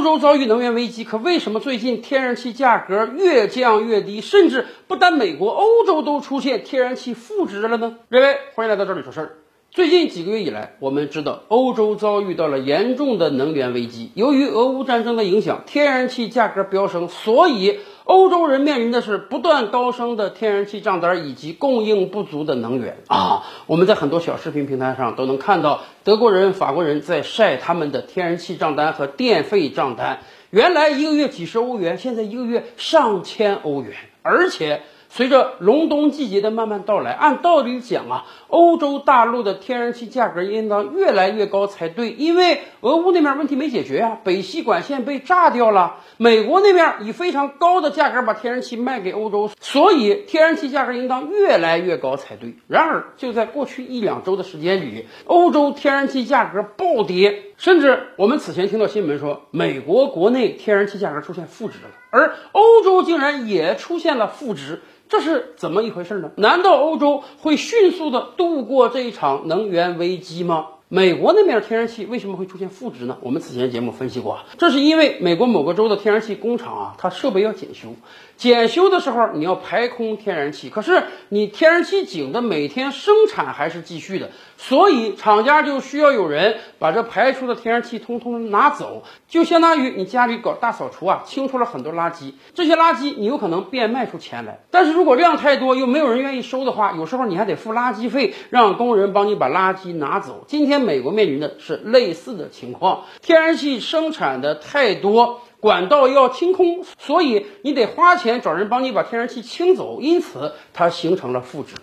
欧洲遭遇能源危机，可为什么最近天然气价格越降越低，甚至不单美国，欧洲都出现天然气负值了呢？各位，欢迎来到这里说事儿。最近几个月以来，我们知道欧洲遭遇到了严重的能源危机。由于俄乌战争的影响，天然气价格飙升，所以欧洲人面临的是不断高升的天然气账单以及供应不足的能源啊。我们在很多小视频平台上都能看到德国人、法国人在晒他们的天然气账单和电费账单，原来一个月几十欧元，现在一个月上千欧元，而且。随着隆冬季节的慢慢到来，按道理讲啊，欧洲大陆的天然气价格应当越来越高才对，因为俄乌那边问题没解决啊，北溪管线被炸掉了，美国那边以非常高的价格把天然气卖给欧洲，所以天然气价格应当越来越高才对。然而，就在过去一两周的时间里，欧洲天然气价格暴跌，甚至我们此前听到新闻说，美国国内天然气价格出现负值了，而欧洲竟然也出现了负值。这是怎么一回事呢？难道欧洲会迅速的度过这一场能源危机吗？美国那边的天然气为什么会出现负值呢？我们此前节目分析过，这是因为美国某个州的天然气工厂啊，它设备要检修，检修的时候你要排空天然气，可是你天然气井的每天生产还是继续的，所以厂家就需要有人把这排出的天然气通通拿走，就相当于你家里搞大扫除啊，清出了很多垃圾，这些垃圾你有可能变卖出钱来，但是如果量太多又没有人愿意收的话，有时候你还得付垃圾费，让工人帮你把垃圾拿走。今天。美国面临的是类似的情况，天然气生产的太多，管道要清空，所以你得花钱找人帮你把天然气清走，因此它形成了负值。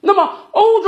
那么，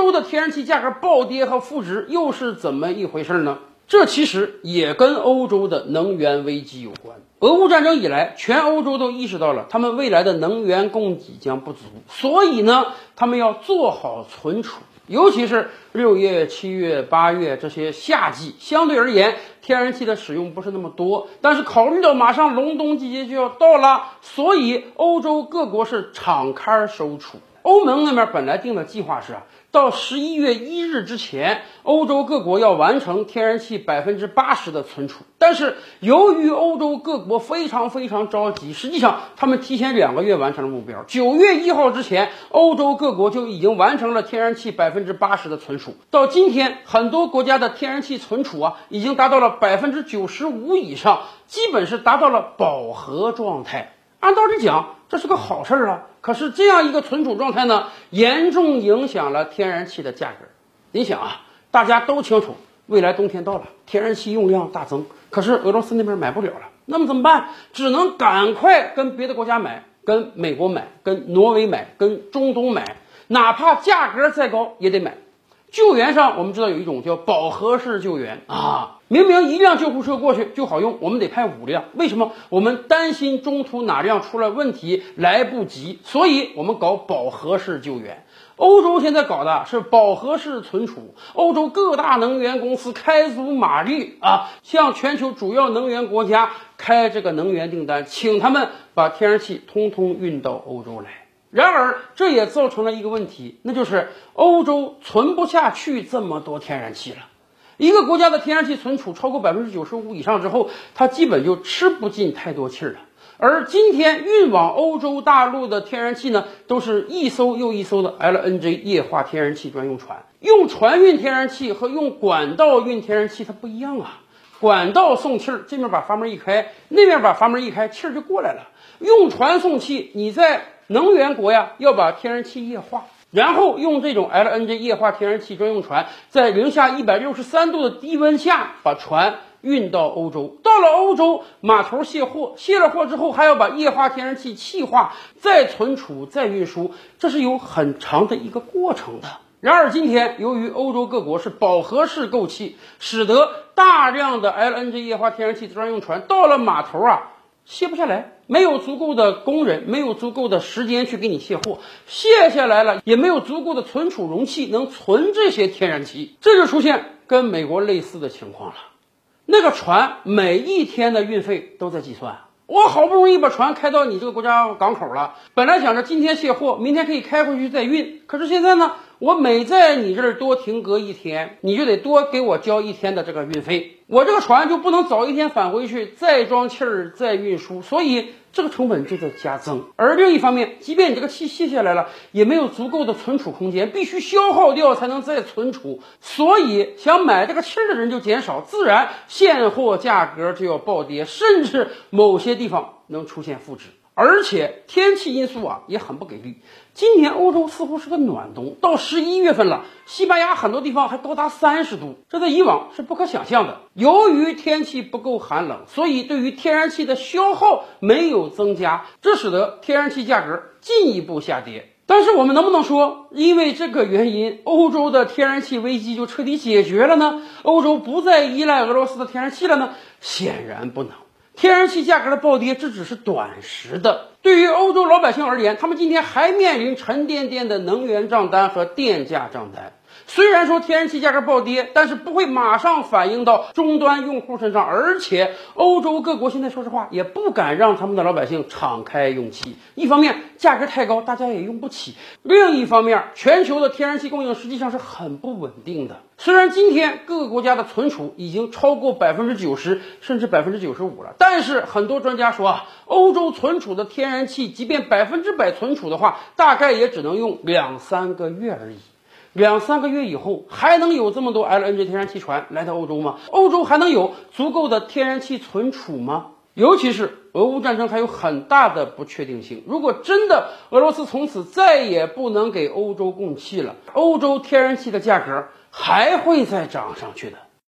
洲的天然气价格暴跌和负值又是怎么一回事呢？这其实也跟欧洲的能源危机有关。俄乌战争以来，全欧洲都意识到了他们未来的能源供给将不足，所以呢，他们要做好存储。尤其是六月、七月、八月这些夏季，相对而言，天然气的使用不是那么多。但是考虑到马上隆冬季节就要到了，所以欧洲各国是敞开收储。欧盟那边本来定的计划是啊。到十一月一日之前，欧洲各国要完成天然气百分之八十的存储。但是由于欧洲各国非常非常着急，实际上他们提前两个月完成了目标。九月一号之前，欧洲各国就已经完成了天然气百分之八十的存储。到今天，很多国家的天然气存储啊，已经达到了百分之九十五以上，基本是达到了饱和状态。按道理讲，这是个好事儿啊。可是这样一个存储状态呢，严重影响了天然气的价格。你想啊，大家都清楚，未来冬天到了，天然气用量大增，可是俄罗斯那边买不了了，那么怎么办？只能赶快跟别的国家买，跟美国买，跟挪威买，跟中东买，哪怕价格再高也得买。救援上，我们知道有一种叫饱和式救援啊。明明一辆救护车过去就好用，我们得派五辆。为什么？我们担心中途哪辆出了问题来不及，所以我们搞饱和式救援。欧洲现在搞的是饱和式存储，欧洲各大能源公司开足马力啊，向全球主要能源国家开这个能源订单，请他们把天然气通通运到欧洲来。然而，这也造成了一个问题，那就是欧洲存不下去这么多天然气了。一个国家的天然气存储超过百分之九十五以上之后，它基本就吃不进太多气儿了。而今天运往欧洲大陆的天然气呢，都是一艘又一艘的 LNG 液化天然气专用船。用船运天然气和用管道运天然气它不一样啊。管道送气儿，这面把阀门一开，那面把阀门一开，气儿就过来了。用船送气，你在能源国呀，要把天然气液化。然后用这种 LNG 液化天然气专用船，在零下一百六十三度的低温下把船运到欧洲。到了欧洲码头卸货，卸了货之后还要把液化天然气气化，再存储，再运输，这是有很长的一个过程的。然而今天，由于欧洲各国是饱和式购气，使得大量的 LNG 液化天然气专用船到了码头啊。卸不下来，没有足够的工人，没有足够的时间去给你卸货，卸下来了也没有足够的存储容器能存这些天然气，这就出现跟美国类似的情况了。那个船每一天的运费都在计算，我好不容易把船开到你这个国家港口了，本来想着今天卸货，明天可以开回去再运，可是现在呢，我每在你这儿多停隔一天，你就得多给我交一天的这个运费，我这个船就不能早一天返回去，再装气儿再运输，所以这个成本就在加增。而另一方面，即便你这个气卸下来了，也没有足够的存储空间，必须消耗掉才能再存储，所以想买这个气儿的人就减少，自然现货价格就要暴跌，甚至某些地方能出现负值。而且天气因素啊也很不给力。今年欧洲似乎是个暖冬，到十一月份了，西班牙很多地方还高达三十度，这在以往是不可想象的。由于天气不够寒冷，所以对于天然气的消耗没有增加，这使得天然气价格进一步下跌。但是我们能不能说，因为这个原因，欧洲的天然气危机就彻底解决了呢？欧洲不再依赖俄罗斯的天然气了呢？显然不能。天然气价格的暴跌，这只是短时的。对于欧洲老百姓而言，他们今天还面临沉甸甸的能源账单和电价账单。虽然说天然气价格暴跌，但是不会马上反映到终端用户身上，而且欧洲各国现在说实话也不敢让他们的老百姓敞开用气。一方面价格太高，大家也用不起；另一方面，全球的天然气供应实际上是很不稳定的。虽然今天各个国家的存储已经超过百分之九十，甚至百分之九十五了，但是很多专家说啊，欧洲存储的天然气，即便百分之百存储的话，大概也只能用两三个月而已。两三个月以后，还能有这么多 LNG 天然气船来到欧洲吗？欧洲还能有足够的天然气存储吗？尤其是俄乌战争还有很大的不确定性。如果真的俄罗斯从此再也不能给欧洲供气了，欧洲天然气的价格还会再涨上去的。